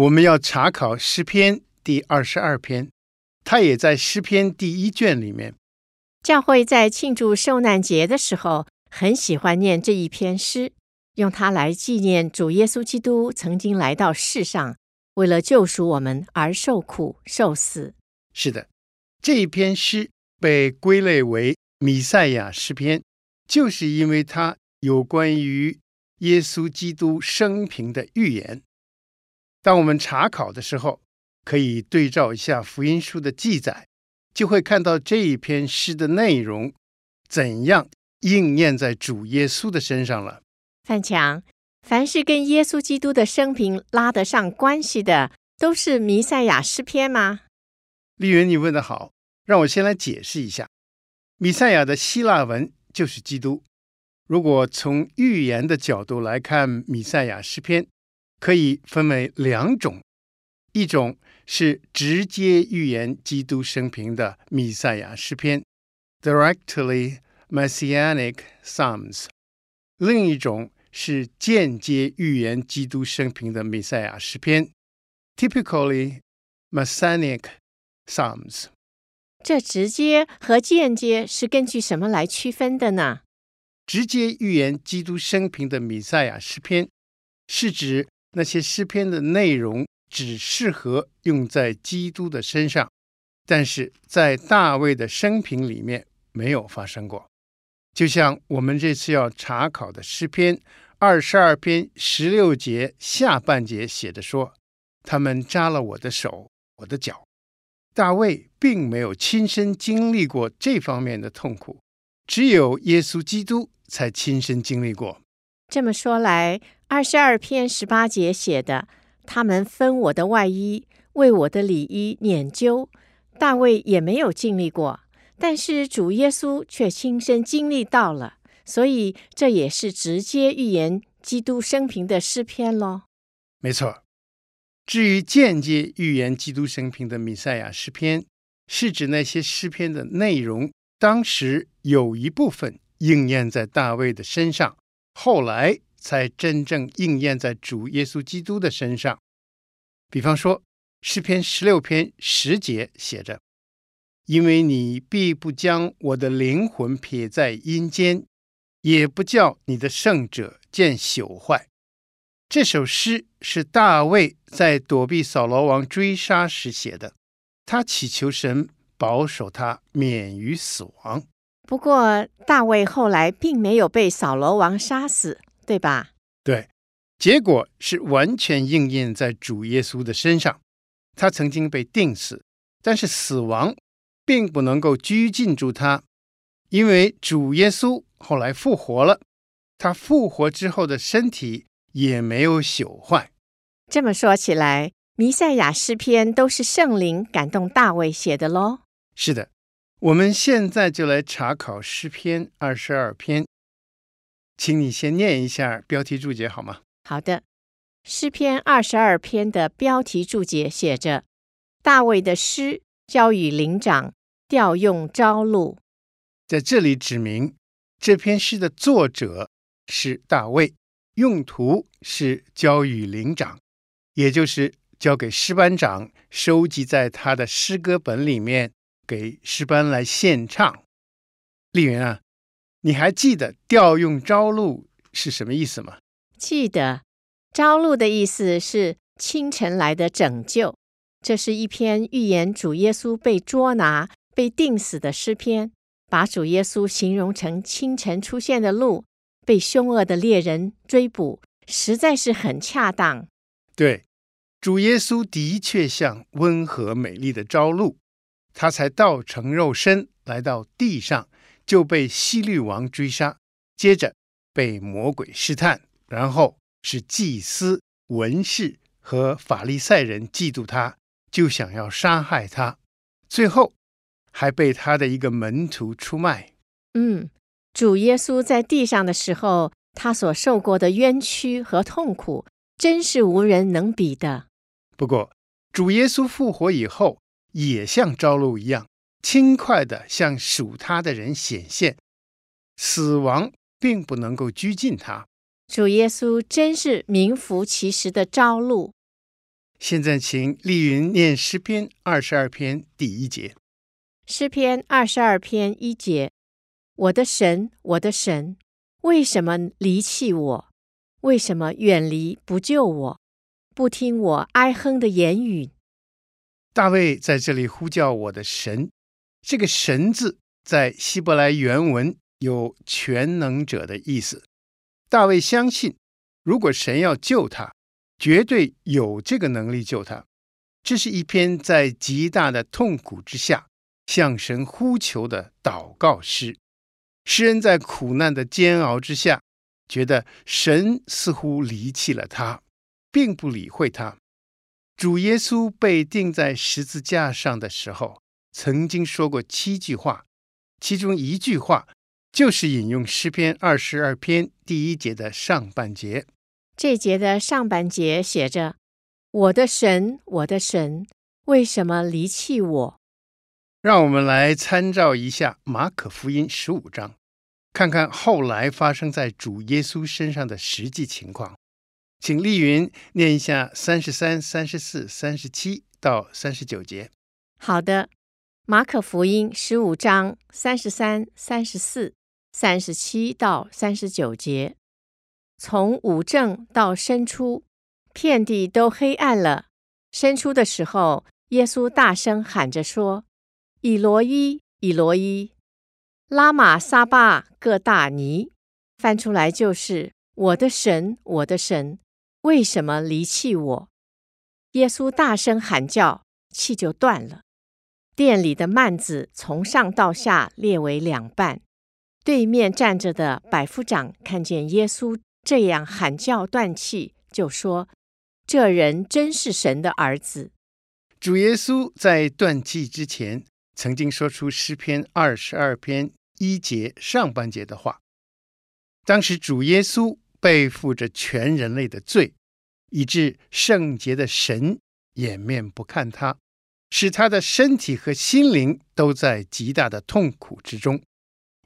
我们要查考诗篇第二十二篇，它也在诗篇第一卷里面。教会在庆祝受难节的时候，很喜欢念这一篇诗，用它来纪念主耶稣基督曾经来到世上，为了救赎我们而受苦受死。是的，这一篇诗被归类为弥赛亚诗篇，就是因为它有关于耶稣基督生平的预言。当我们查考的时候，可以对照一下福音书的记载，就会看到这一篇诗的内容怎样应验在主耶稣的身上了。范强，凡是跟耶稣基督的生平拉得上关系的，都是弥赛亚诗篇吗？丽云，你问的好，让我先来解释一下。弥赛亚的希腊文就是基督。如果从预言的角度来看，弥赛亚诗篇可以分为两种：一种是直接预言基督生平的弥赛亚诗篇 （directly messianic psalms）；另一种是间接预言基督生平的弥赛亚诗篇 （typically messianic psalms）。这直接和间接是根据什么来区分的呢？直接预言基督生平的弥赛亚诗篇，是指那些诗篇的内容只适合用在基督的身上，但是在大卫的生平里面没有发生过。就像我们这次要查考的诗篇二十二篇十六节下半节写的说：“他们扎了我的手，我的脚。”大卫并没有亲身经历过这方面的痛苦，只有耶稣基督才亲身经历过。这么说来，二十二篇十八节写的“他们分我的外衣，为我的里衣拈阄”，大卫也没有经历过，但是主耶稣却亲身经历到了，所以这也是直接预言基督生平的诗篇喽。没错。至于间接预言基督生平的弥赛亚诗篇，是指那些诗篇的内容，当时有一部分应验在大卫的身上，后来才真正应验在主耶稣基督的身上。比方说，诗篇十六篇十节写着：“因为你必不将我的灵魂撇在阴间，也不叫你的圣者见朽坏。”这首诗是大卫在躲避扫罗王追杀时写的，他祈求神保守他免于死亡。不过，大卫后来并没有被扫罗王杀死，对吧？对，结果是完全应验在主耶稣的身上。他曾经被钉死，但是死亡并不能够拘禁住他，因为主耶稣后来复活了。他复活之后的身体。也没有朽坏。这么说起来，弥赛亚诗篇都是圣灵感动大卫写的喽？是的，我们现在就来查考诗篇二十二篇，请你先念一下标题注解好吗？好的，诗篇二十二篇的标题注解写着：“大卫的诗，交与灵长，调用朝露。”在这里指明这篇诗的作者是大卫。用途是交与灵长，也就是交给诗班长，收集在他的诗歌本里面，给诗班来献唱。丽云啊，你还记得调用朝露是什么意思吗？记得，朝露的意思是清晨来的拯救。这是一篇预言主耶稣被捉拿、被钉死的诗篇，把主耶稣形容成清晨出现的鹿。被凶恶的猎人追捕，实在是很恰当。对，主耶稣的确像温和美丽的朝露，他才道成肉身来到地上，就被希律王追杀，接着被魔鬼试探，然后是祭司、文士和法利赛人嫉妒他，就想要杀害他，最后还被他的一个门徒出卖。嗯，主耶稣在地上的时候，他所受过的冤屈和痛苦，真是无人能比的。不过，主耶稣复活以后，也像朝露一样，轻快地向属他的人显现，死亡并不能够拘禁他。主耶稣真是名副其实的朝露。现在，请丽云念诗篇二十二篇第一节。诗篇二十二篇一节：我的神，我的神，为什么离弃我？为什么远离不救我？不听我哀哼的言语？大卫在这里呼叫我的神。这个“神”字在希伯来原文有全能者的意思。大卫相信，如果神要救他，绝对有这个能力救他。这是一篇在极大的痛苦之下向神呼求的祷告诗。诗人在苦难的煎熬之下，觉得神似乎离弃了他，并不理会他。主耶稣被钉在十字架上的时候，曾经说过七句话，其中一句话。就是引用诗篇二十二篇第一节的上半节。这节的上半节写着：“我的神，我的神，为什么离弃我？”让我们来参照一下马可福音十五章，看看后来发生在主耶稣身上的实际情况。请丽云念一下三十三、三十四、三十七到三十九节。好的，马可福音十五章三十三、三十四。三十七到三十九节，从五正到申初，遍地都黑暗了。申初的时候，耶稣大声喊着说：“以罗伊，以罗伊，拉玛撒巴各大尼。”翻出来就是：“我的神，我的神，为什么离弃我？”耶稣大声喊叫，气就断了。店里的幔子从上到下裂为两半。对面站着的百夫长看见耶稣这样喊叫断气，就说：“这人真是神的儿子。”主耶稣在断气之前，曾经说出诗篇二十二篇一节上半节的话。当时主耶稣背负着全人类的罪，以致圣洁的神掩面不看他，使他的身体和心灵都在极大的痛苦之中。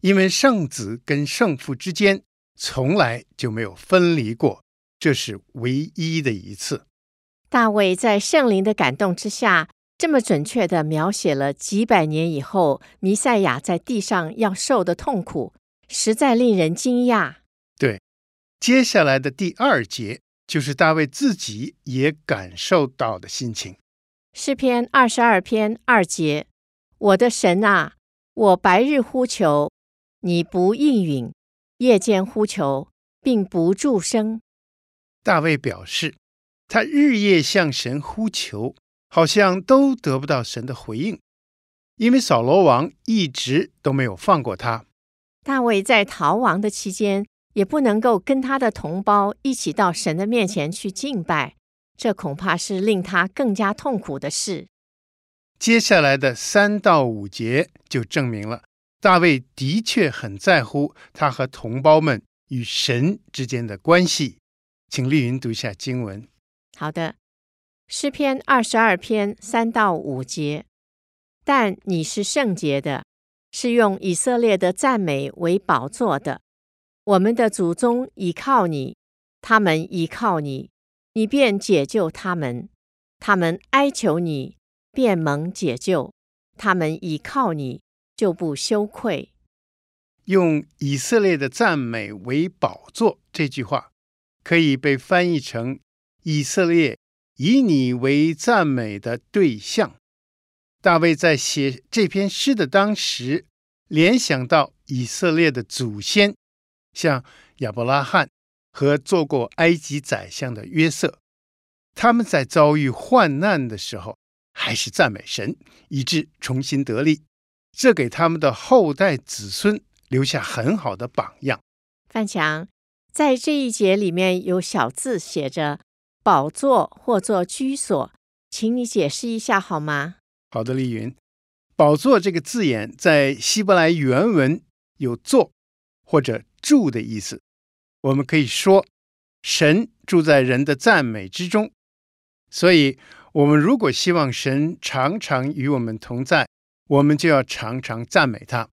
因为圣子跟圣父之间从来就没有分离过，这是唯一的一次。大卫在圣灵的感动之下，这么准确地描写了几百年以后弥赛亚在地上要受的痛苦，实在令人惊讶。对，接下来的第二节就是大卫自己也感受到的心情。诗篇二十二篇二节：“我的神啊，我白日呼求。”你不应允，夜间呼求，并不住声。大卫表示，他日夜向神呼求，好像都得不到神的回应，因为扫罗王一直都没有放过他。大卫在逃亡的期间，也不能够跟他的同胞一起到神的面前去敬拜，这恐怕是令他更加痛苦的事。接下来的三到五节就证明了。大卫的确很在乎他和同胞们与神之间的关系，请丽云读一下经文。好的，诗篇二十二篇三到五节。但你是圣洁的，是用以色列的赞美为宝座的。我们的祖宗倚靠你，他们倚靠你，你便解救他们；他们哀求你，便蒙解救；他们倚靠你。就不羞愧。用以色列的赞美为宝座，这句话可以被翻译成以色列以你为赞美的对象。大卫在写这篇诗的当时，联想到以色列的祖先，像亚伯拉罕和做过埃及宰相的约瑟，他们在遭遇患难的时候，还是赞美神，以致重新得力。这给他们的后代子孙留下很好的榜样。范强，在这一节里面有小字写着：“宝座或做居所，请你解释一下好吗？好的，丽云，宝座这个字眼在希伯来原文有坐或者住的意思。我们可以说，神住在人的赞美之中。所以，我们如果希望神常常与我们同在，我们就要常常赞美他。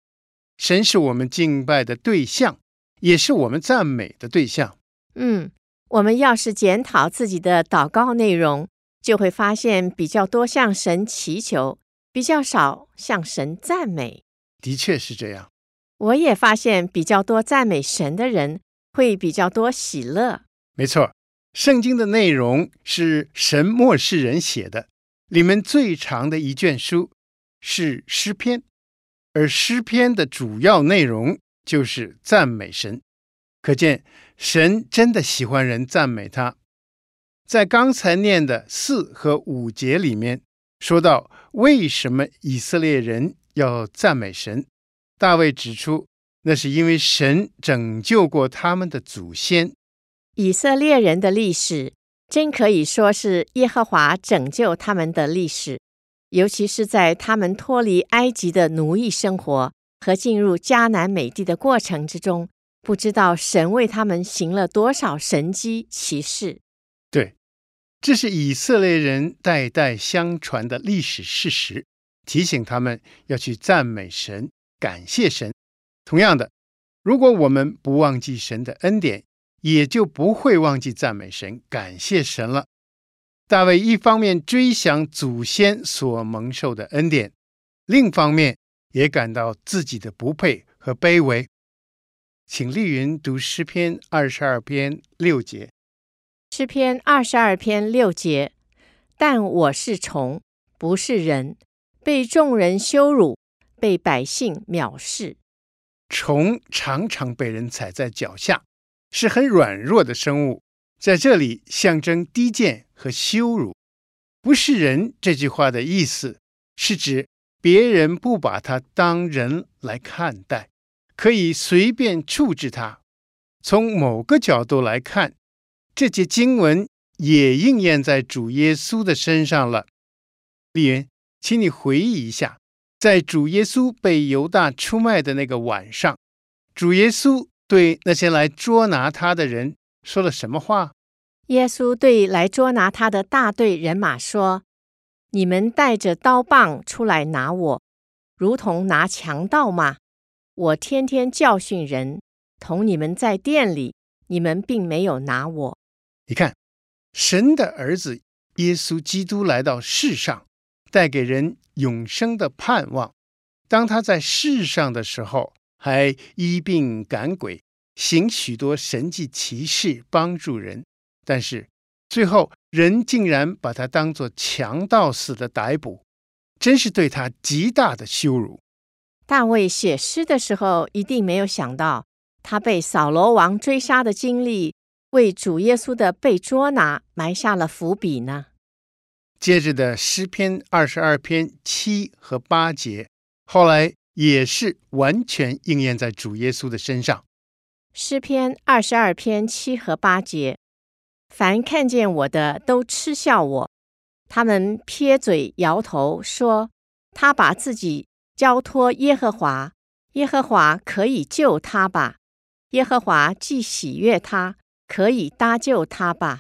神是我们敬拜的对象，也是我们赞美的对象。嗯，我们要是检讨自己的祷告内容，就会发现比较多向神祈求，比较少向神赞美。的确是这样。我也发现比较多赞美神的人，会比较多喜乐。没错，圣经的内容是神默示人写的，里面最长的一卷书是诗篇。而诗篇的主要内容就是赞美神，可见神真的喜欢人赞美他。在刚才念的四和五节里面，说到为什么以色列人要赞美神，大卫指出，那是因为神拯救过他们的祖先。以色列人的历史真可以说是耶和华拯救他们的历史。尤其是在他们脱离埃及的奴役生活和进入迦南美地的过程之中，不知道神为他们行了多少神机奇事。对，这是以色列人代代相传的历史事实，提醒他们要去赞美神、感谢神。同样的，如果我们不忘记神的恩典，也就不会忘记赞美神、感谢神了。大卫一方面追想祖先所蒙受的恩典，另一方面也感到自己的不配和卑微。请丽云读诗篇二十二篇六节。诗篇二十二篇六节：但我是虫，不是人，被众人羞辱，被百姓藐视。虫常常被人踩在脚下，是很软弱的生物。在这里象征低贱和羞辱，不是人。这句话的意思是指别人不把他当人来看待，可以随便处置他。从某个角度来看，这节经文也应验在主耶稣的身上了。丽云，请你回忆一下，在主耶稣被犹大出卖的那个晚上，主耶稣对那些来捉拿他的人。说了什么话？耶稣对来捉拿他的大队人马说：“你们带着刀棒出来拿我，如同拿强盗吗？我天天教训人，同你们在店里，你们并没有拿我。你看，神的儿子耶稣基督来到世上，带给人永生的盼望。当他在世上的时候，还医病赶鬼。”行许多神迹奇事帮助人，但是最后人竟然把他当作强盗似的逮捕，真是对他极大的羞辱。大卫写诗的时候一定没有想到，他被扫罗王追杀的经历，为主耶稣的被捉拿埋下了伏笔呢。接着的诗篇二十二篇七和八节，后来也是完全应验在主耶稣的身上。诗篇二十二篇七和八节：凡看见我的都嗤笑我，他们撇嘴摇头说：“他把自己交托耶和华，耶和华可以救他吧？耶和华既喜悦他，可以搭救他吧？”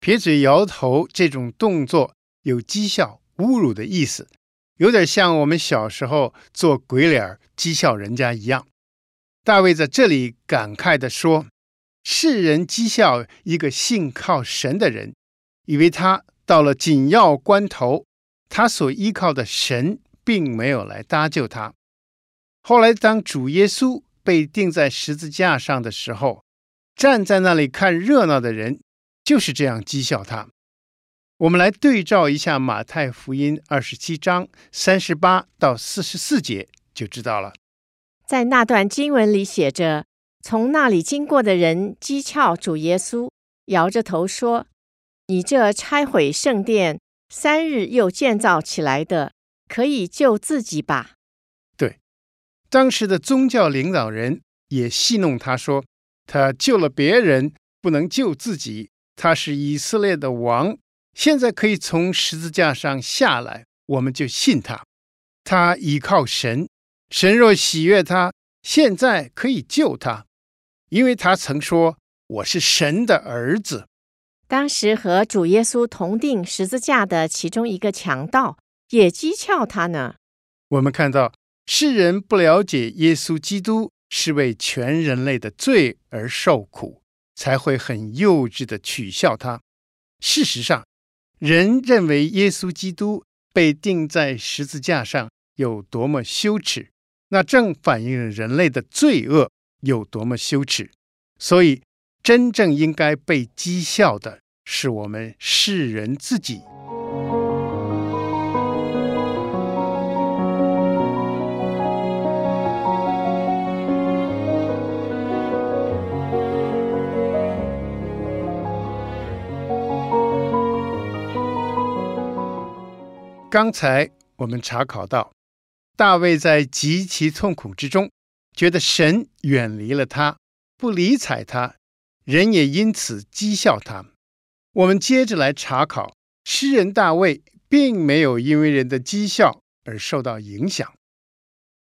撇嘴摇头这种动作有讥笑、侮辱的意思，有点像我们小时候做鬼脸讥笑人家一样。大卫在这里感慨地说：“世人讥笑一个信靠神的人，以为他到了紧要关头，他所依靠的神并没有来搭救他。后来，当主耶稣被钉在十字架上的时候，站在那里看热闹的人就是这样讥笑他。我们来对照一下马太福音二十七章三十八到四十四节，就知道了。”在那段经文里写着：“从那里经过的人讥诮主耶稣，摇着头说：‘你这拆毁圣殿，三日又建造起来的，可以救自己吧？’”对，当时的宗教领导人也戏弄他说：“他救了别人，不能救自己，他是以色列的王，现在可以从十字架上下来，我们就信他。他依靠神，神若喜悦他，现在可以救他，因为他曾说：“我是神的儿子。”当时和主耶稣同定十字架的其中一个强盗也讥诮他呢。我们看到世人不了解耶稣基督是为全人类的罪而受苦，才会很幼稚的取笑他。事实上，人认为耶稣基督被钉在十字架上有多么羞耻，那正反映了人类的罪恶有多么羞耻。所以，真正应该被讥笑的是我们世人自己。刚才我们查考到，大卫在极其痛苦之中，觉得神远离了他。不理睬他，人也因此讥笑他。我们接着来查考，诗人大卫并没有因为人的讥笑而受到影响。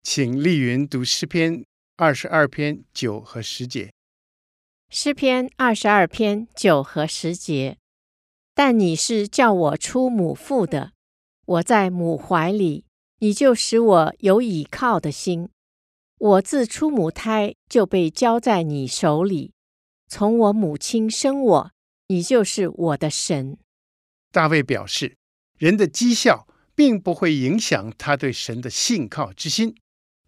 请丽云读诗篇二十二篇九和十节。诗篇二十二篇九和十节。但你是叫我出母腹的，我在母怀里，你就使我有倚靠的心。我自出母胎就被交在你手里，从我母亲生我，你就是我的神。大卫表示，人的讥笑并不会影响他对神的信靠之心。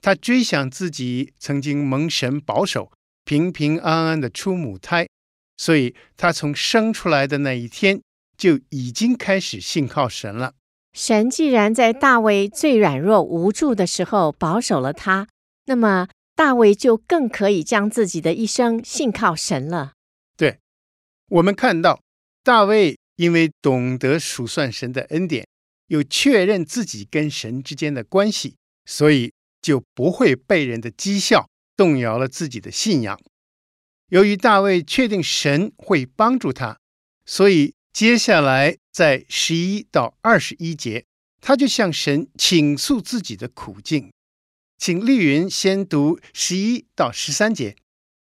他追想自己曾经蒙神保守，平平安安的出母胎，所以他从生出来的那一天就已经开始信靠神了。神既然在大卫最软弱无助的时候保守了他。那么，大卫就更可以将自己的一生信靠神了。对，我们看到大卫因为懂得数算神的恩典，又确认自己跟神之间的关系，所以就不会被人的讥笑动摇了自己的信仰。由于大卫确定神会帮助他，所以接下来在十一到二十一节，他就向神倾诉自己的苦境。请丽云先读十一到十三节，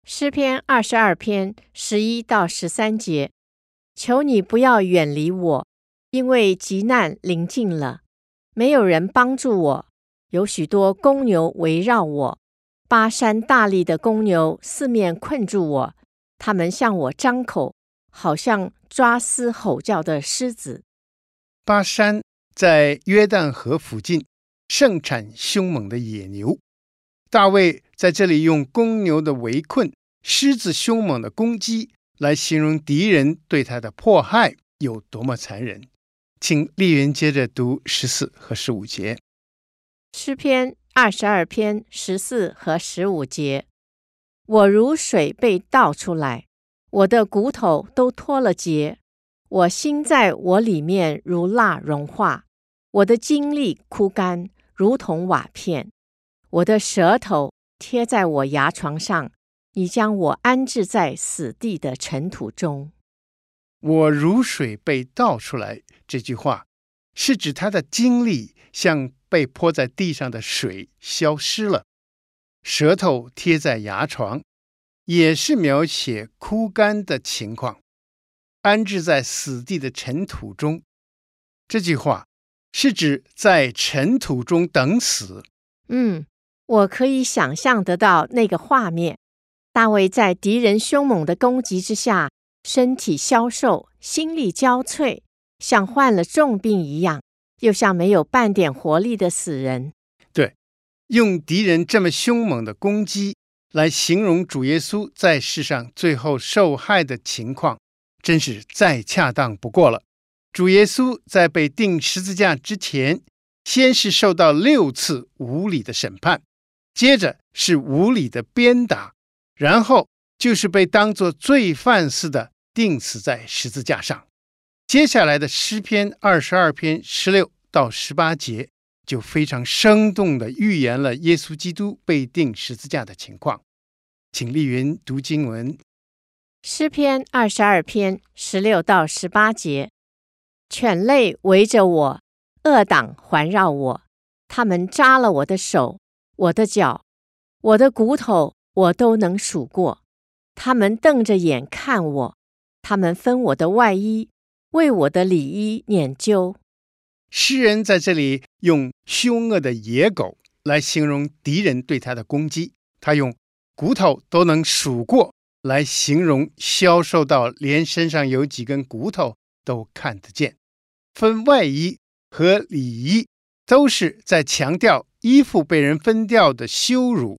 诗篇二十二篇十一到十三节。求你不要远离我，因为急难临近了，没有人帮助我。有许多公牛围绕我，巴山大力的公牛四面困住我，他们向我张口，好像抓嘶吼叫的狮子。巴山在约旦河附近。盛产凶猛的野牛，大卫在这里用公牛的围困、狮子凶猛的攻击来形容敌人对他的迫害有多么残忍。请丽云接着读十四和十五节。诗篇二十二篇十四和十五节：我如水被倒出来，我的骨头都脱了节，我心在我里面如蜡融化，我的精力枯干。如同瓦片，我的舌头贴在我牙床上，你将我安置在死地的尘土中。我如水被倒出来，这句话是指他的精力像被泼在地上的水消失了。舌头贴在牙床，也是描写枯干的情况，安置在死地的尘土中。这句话。是指在尘土中等死。嗯，我可以想象得到那个画面：大卫在敌人凶猛的攻击之下，身体消瘦，心力交瘁，像患了重病一样，又像没有半点活力的死人。对，用敌人这么凶猛的攻击来形容主耶稣在世上最后受害的情况，真是再恰当不过了。主耶稣在被钉十字架之前，先是受到六次无理的审判，接着是无理的鞭打，然后就是被当作罪犯似的钉死在十字架上。接下来的诗篇二十二篇十六到十八节，就非常生动地预言了耶稣基督被钉十字架的情况。请丽云读经文。诗篇二十二篇十六到十八节：犬类围着我，恶党环绕我，他们扎了我的手、我的脚、我的骨头，我都能数过。他们瞪着眼看我，他们分我的外衣，为我的里衣捻揪。诗人在这里用凶恶的野狗来形容敌人对他的攻击，他用骨头都能数过来形容消瘦到连身上有几根骨头都看得见。分外衣和里衣都是在强调衣服被人分掉的羞辱。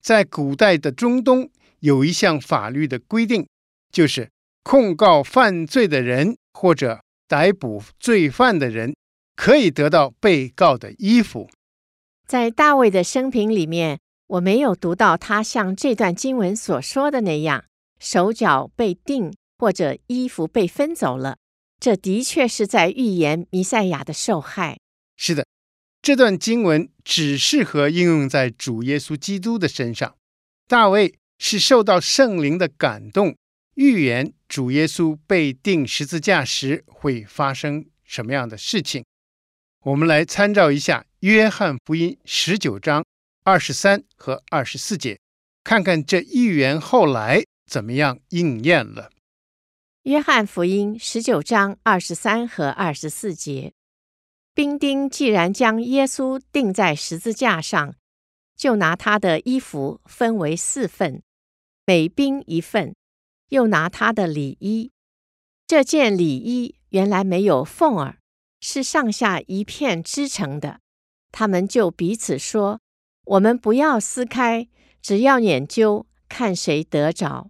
在古代的中东，有一项法律的规定，就是控告犯罪的人或者逮捕罪犯的人。可以得到被告的衣服。在大卫的生平里面，我没有读到他像这段经文所说的那样，手脚被钉或者衣服被分走了。这的确是在预言弥赛亚的受害。是的，这段经文只适合应用在主耶稣基督的身上。大卫是受到圣灵的感动，预言主耶稣被钉十字架时会发生什么样的事情。我们来参照一下《约翰福音》十九章二十三和二十四节，看看这预言后来怎么样应验了。《约翰福音》十九章二十三和二十四节，兵丁既然将耶稣钉在十字架上，就拿他的衣服分为四份，每兵一份，又拿他的里衣。这件里衣原来没有缝儿。是上下一片织成的，他们就彼此说：“我们不要撕开，只要拈阄，看谁得着。”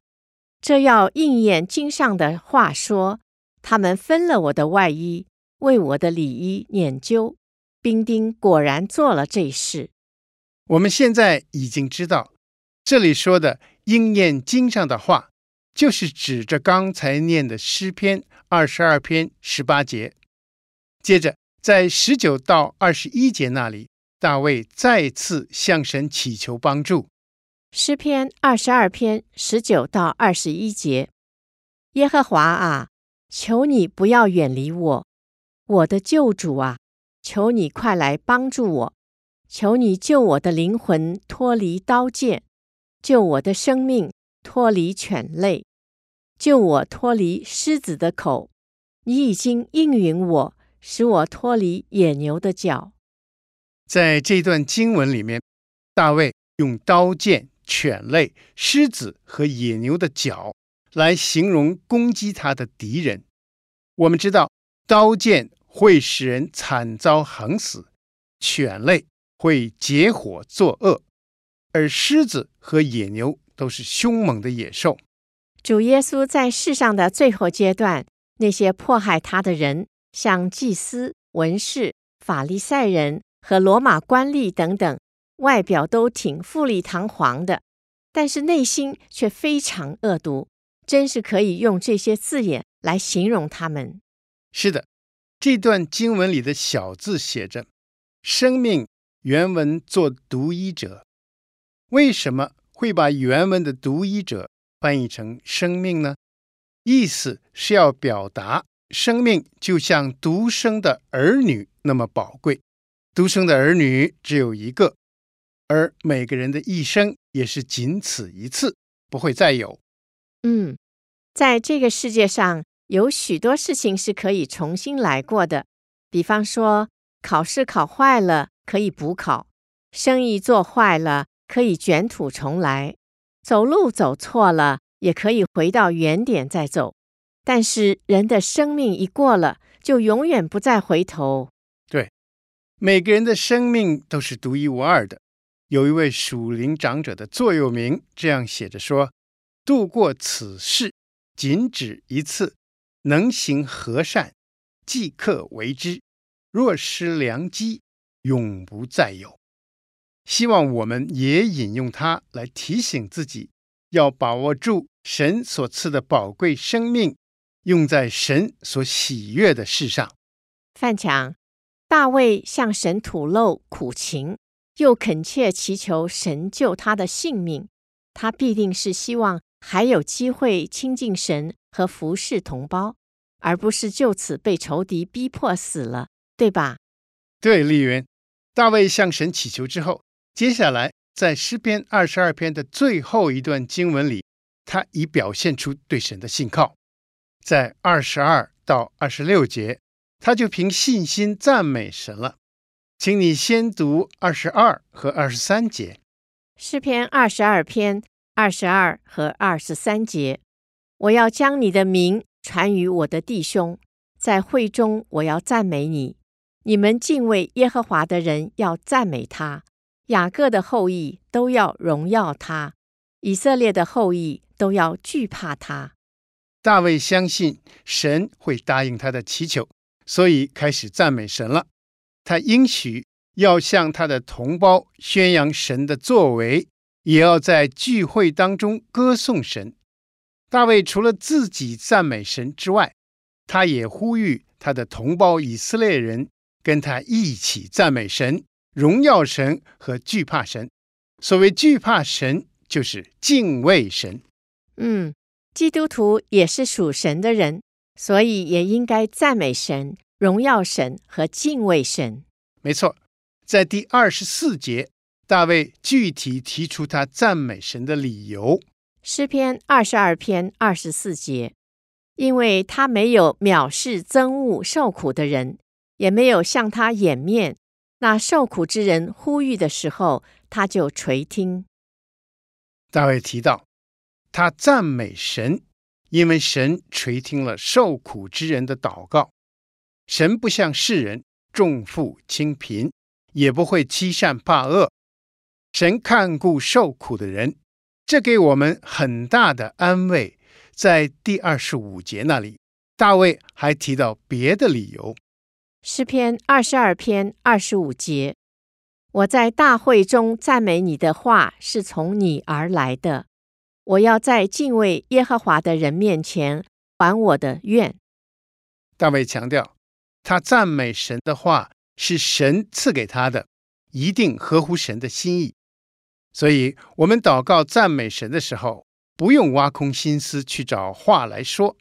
这要应验经上的话说：“他们分了我的外衣，为我的里衣拈阄。”兵丁果然做了这事。我们现在已经知道，这里说的应验经上的话，就是指着刚才念的诗篇二十二篇十八节。接着，在十九到二十一节那里，大卫再次向神祈求帮助。诗篇二十二篇十九到二十一节：耶和华啊，求你不要远离我，我的救主啊，求你快来帮助我，求你救我的灵魂脱离刀剑，救我的生命脱离犬类，救我脱离狮子的口。你已经应允我。使我脱离野牛的角。在这段经文里面，大卫用刀剑、犬类、狮子和野牛的角来形容攻击他的敌人。我们知道，刀剑会使人惨遭横死，犬类会结伙作恶，而狮子和野牛都是凶猛的野兽。主耶稣在世上的最后阶段，那些迫害他的人。像祭司、文士、法利赛人和罗马官吏等等，外表都挺富丽堂皇的，但是内心却非常恶毒，真是可以用这些字眼来形容他们。是的，这段经文里的小字写着“生命”，原文做独一者。为什么会把原文的独一者翻译成“生命”呢？意思是要表达。生命就像独生的儿女那么宝贵，独生的儿女只有一个，而每个人的一生也是仅此一次，不会再有。嗯，在这个世界上有许多事情是可以重新来过的，比方说考试考坏了可以补考，生意做坏了可以卷土重来，走路走错了也可以回到原点再走。但是人的生命一过了，就永远不再回头。对，每个人的生命都是独一无二的。有一位属灵长者的座右铭这样写着说：“度过此世，仅止一次。能行和善，即刻为之；若失良机，永不再有。”希望我们也引用它来提醒自己，要把握住神所赐的宝贵生命。用在神所喜悦的事上。范强，大卫向神吐露苦情，又恳切祈求神救他的性命，他必定是希望还有机会亲近神和服侍同胞，而不是就此被仇敌逼迫死了，对吧？对，丽云，大卫向神祈求之后，接下来在诗篇二十二篇的最后一段经文里，他已表现出对神的信靠，在二十二到二十六节，他就凭信心赞美神了。请你先读二十二和二十三节。诗篇二十二篇二十二和二十三节，我要将你的名传与我的弟兄，在会中我要赞美你。你们敬畏耶和华的人要赞美他，雅各的后裔都要荣耀他，以色列的后裔都要惧怕他。大卫相信神会答应他的祈求，所以开始赞美神了。他应许要向他的同胞宣扬神的作为，也要在聚会当中歌颂神。大卫除了自己赞美神之外，他也呼吁他的同胞以色列人跟他一起赞美神、荣耀神和惧怕神。所谓惧怕神，就是敬畏神。嗯，基督徒也是属神的人，所以也应该赞美神。荣耀神和敬畏神，没错。在第二十四节，大卫具体提出他赞美神的理由。诗篇二十二篇二十四节，因为他没有藐视憎恶受苦的人，也没有向他掩面。那受苦之人呼吁的时候，他就垂听。大卫提到，他赞美神，因为神垂听了受苦之人的祷告。神不像世人重富轻贫，也不会欺善怕恶。神看顾受苦的人，这给我们很大的安慰。在第二十五节那里，大卫还提到别的理由。诗篇二十二篇二十五节：我在大会中赞美你的话是从你而来的。我要在敬畏耶和华的人面前还我的愿。大卫强调。他赞美神的话是神赐给他的，一定合乎神的心意。所以，我们祷告赞美神的时候，不用挖空心思去找话来说，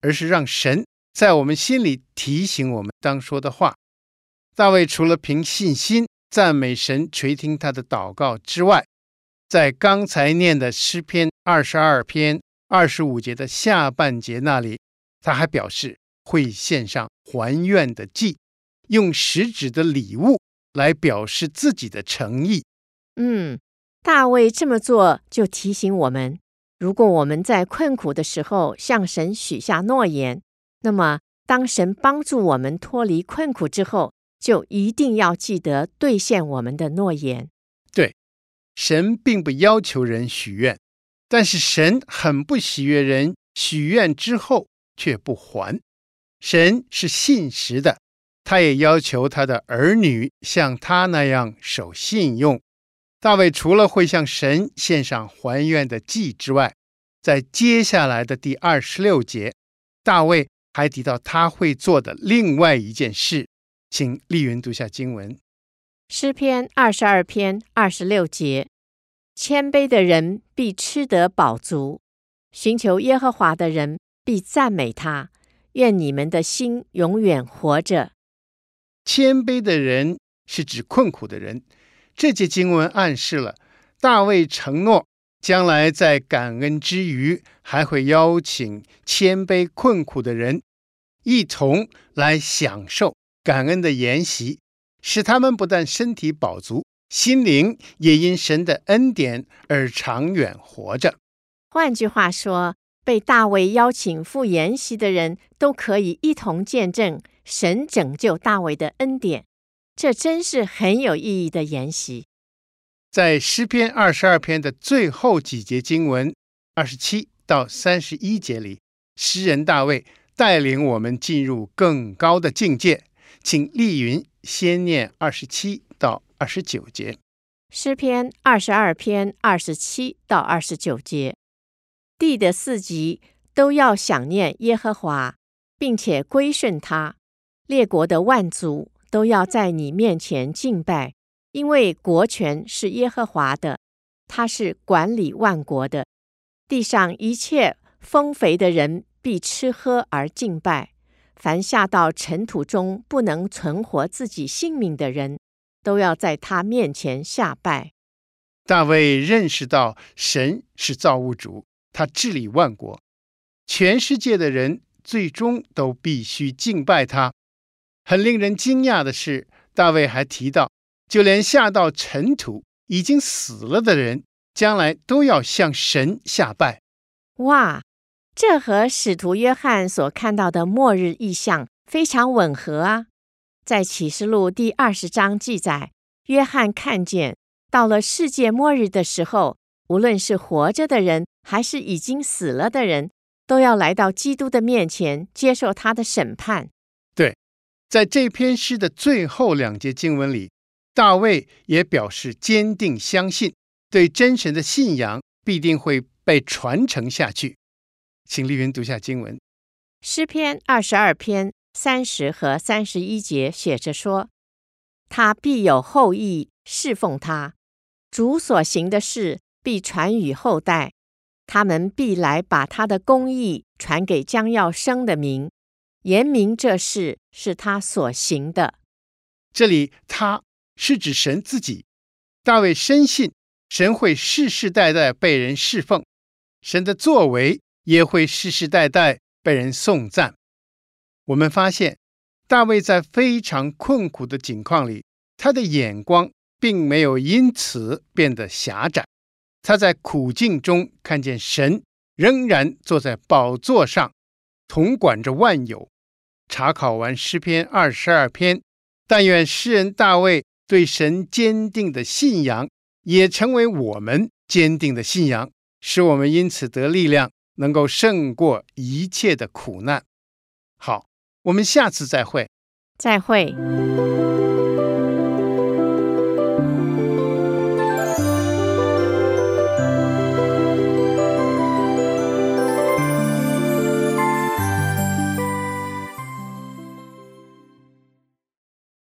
而是让神在我们心里提醒我们当说的话。大卫除了凭信心赞美神垂听他的祷告之外，在刚才念的诗篇二十二篇二十五节的下半节那里，他还表示。会献上还愿的祭，用实质的礼物来表示自己的诚意。嗯，大卫这么做就提醒我们：如果我们在困苦的时候向神许下诺言，那么当神帮助我们脱离困苦之后，就一定要记得兑现我们的诺言。神并不要求人许愿，但是神很不喜悦人许愿之后却不还。神是信实的，他也要求他的儿女像他那样守信用。大卫除了会向神献上还愿的祭之外，在接下来的第二十六节，大卫还提到他会做的另外一件事，请丽云读下经文：诗篇二十二篇二十六节，谦卑的人必吃得饱足，寻求耶和华的人必赞美他。愿你们的心永远活着。谦卑的人是指困苦的人。这节经文暗示了大卫承诺，将来在感恩之余，还会邀请谦卑困苦的人一同来享受感恩的筵席，使他们不但身体饱足，心灵也因神的恩典而长远活着。换句话说，被大卫邀请赴筵席的人都可以一同见证神拯救大卫的恩典，这真是很有意义的筵席。在诗篇二十二篇的最后几节经文，二十七到三十一节里，诗人大卫带领我们进入更高的境界。请丽云先念二十七到二十九节。诗篇二十二篇二十七到二十九节。地的四极都要想念耶和华，并且归顺他；列国的万族都要在你面前敬拜，因为国权是耶和华的，他是管理万国的。地上一切丰肥的人必吃喝而敬拜。凡下到尘土中不能存活自己性命的人，都要在他面前下拜。大卫认识到神是造物主，他治理万国，全世界的人最终都必须敬拜他。很令人惊讶的是，大卫还提到，就连下到尘土已经死了的人，将来都要向神下拜。哇，这和使徒约翰所看到的末日异象非常吻合啊！在启示录第二十章记载，约翰看见。到了世界末日的时候，无论是活着的人，还是已经死了的人，都要来到基督的面前，接受他的审判。对，在这篇诗的最后两节经文里，大卫也表示坚定相信，对真神的信仰必定会被传承下去。请丽云读下经文：诗篇二十二篇三十和三十一节写着说：“他必有后裔侍奉他。”主所行的事必传与后代，他们必来把他的公义传给将要生的民，言明这事是他所行的。这里“他”是指神自己。大卫深信神会世世代代被人侍奉，神的作为也会世世代代被人颂赞。我们发现，大卫在非常困苦的境况里，他的眼光。并没有因此变得狭窄，他在苦境中看见神仍然坐在宝座上，统管着万有。查考完诗篇二十二篇，但愿诗人大卫对神坚定的信仰，也成为我们坚定的信仰，使我们因此得力量，能够胜过一切的苦难。好，我们下次再会。再会。